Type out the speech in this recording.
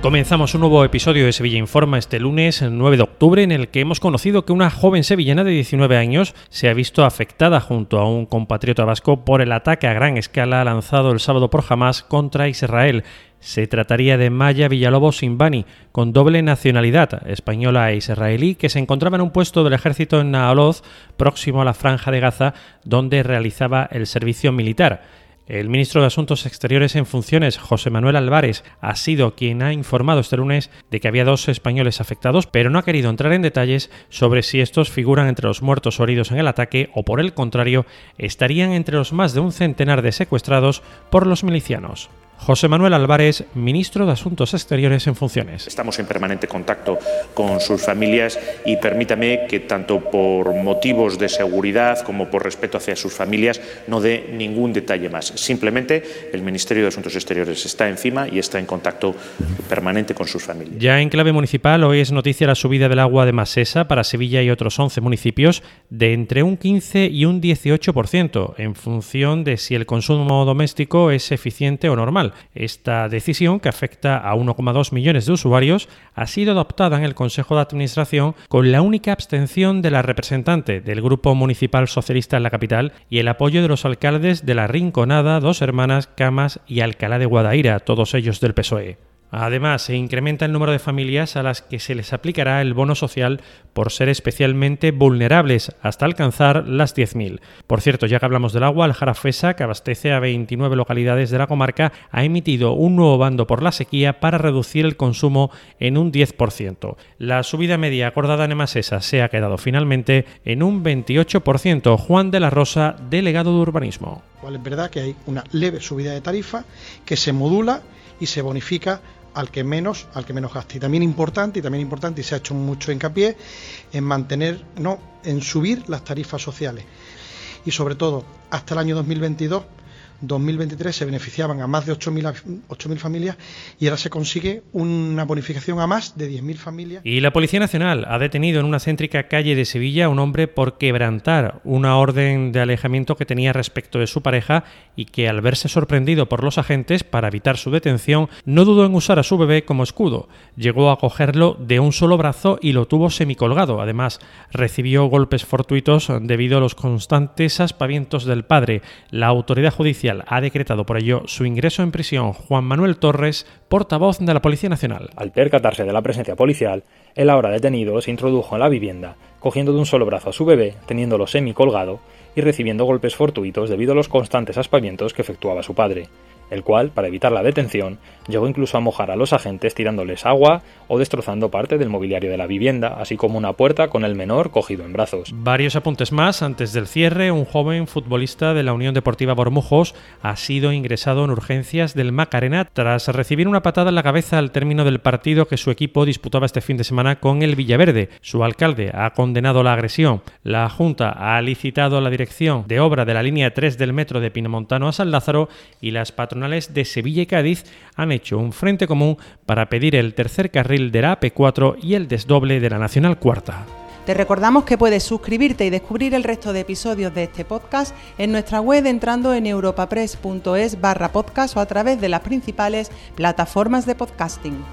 Comenzamos un nuevo episodio de Sevilla Informa este lunes 9 de octubre en el que hemos conocido que una joven sevillana de 19 años se ha visto afectada junto a un compatriota vasco por el ataque a gran escala lanzado el sábado por Hamas contra Israel. Se trataría de Maya Villalobos Simbani, con doble nacionalidad, española e israelí, que se encontraba en un puesto del ejército en Naaloz, próximo a la franja de Gaza, donde realizaba el servicio militar. El ministro de Asuntos Exteriores en funciones, José Manuel Álvarez, ha sido quien ha informado este lunes de que había dos españoles afectados, pero no ha querido entrar en detalles sobre si estos figuran entre los muertos o heridos en el ataque o, por el contrario, estarían entre los más de un centenar de secuestrados por los milicianos. José Manuel Álvarez, ministro de Asuntos Exteriores en funciones. Estamos en permanente contacto con sus familias y permítame que tanto por motivos de seguridad como por respeto hacia sus familias no dé ningún detalle más. Simplemente el Ministerio de Asuntos Exteriores está encima y está en contacto permanente con sus familias. Ya en clave municipal, hoy es noticia la subida del agua de Masesa para Sevilla y otros 11 municipios de entre un 15 y un 18% en función de si el consumo doméstico es eficiente o normal. Esta decisión, que afecta a 1,2 millones de usuarios, ha sido adoptada en el Consejo de Administración con la única abstención de la representante del Grupo Municipal Socialista en la capital y el apoyo de los alcaldes de La Rinconada, Dos Hermanas, Camas y Alcalá de Guadaira, todos ellos del PSOE. Además, se incrementa el número de familias a las que se les aplicará el bono social por ser especialmente vulnerables, hasta alcanzar las 10.000. Por cierto, ya que hablamos del agua, el Jarafesa, que abastece a 29 localidades de la comarca, ha emitido un nuevo bando por la sequía para reducir el consumo en un 10%. La subida media acordada en Emasesa se ha quedado finalmente en un 28%. Juan de la Rosa, delegado de urbanismo. es verdad que hay una leve subida de tarifa que se modula y se bonifica al que menos, al que menos gaste. Y también importante, y también importante, y se ha hecho mucho hincapié, en mantener, no, en subir las tarifas sociales. Y sobre todo, hasta el año 2022 2023 se beneficiaban a más de 8.000 familias y ahora se consigue una bonificación a más de 10.000 familias. Y la Policía Nacional ha detenido en una céntrica calle de Sevilla a un hombre por quebrantar una orden de alejamiento que tenía respecto de su pareja y que al verse sorprendido por los agentes para evitar su detención no dudó en usar a su bebé como escudo. Llegó a cogerlo de un solo brazo y lo tuvo semicolgado. Además, recibió golpes fortuitos debido a los constantes aspavientos del padre. La autoridad judicial ha decretado por ello su ingreso en prisión Juan Manuel Torres, portavoz de la Policía Nacional. Al percatarse de la presencia policial, el ahora detenido se introdujo en la vivienda, cogiendo de un solo brazo a su bebé, teniéndolo semi colgado y recibiendo golpes fortuitos debido a los constantes aspavientos que efectuaba su padre el cual, para evitar la detención, llegó incluso a mojar a los agentes tirándoles agua o destrozando parte del mobiliario de la vivienda, así como una puerta con el menor cogido en brazos. Varios apuntes más. Antes del cierre, un joven futbolista de la Unión Deportiva Bormujos ha sido ingresado en urgencias del Macarena tras recibir una patada en la cabeza al término del partido que su equipo disputaba este fin de semana con el Villaverde. Su alcalde ha condenado la agresión. La Junta ha licitado la dirección de obra de la línea 3 del metro de Pinomontano a San Lázaro y las patronas de Sevilla y Cádiz han hecho un frente común para pedir el tercer carril de la AP4 y el desdoble de la Nacional Cuarta. Te recordamos que puedes suscribirte y descubrir el resto de episodios de este podcast en nuestra web entrando en europapress.es barra podcast o a través de las principales plataformas de podcasting.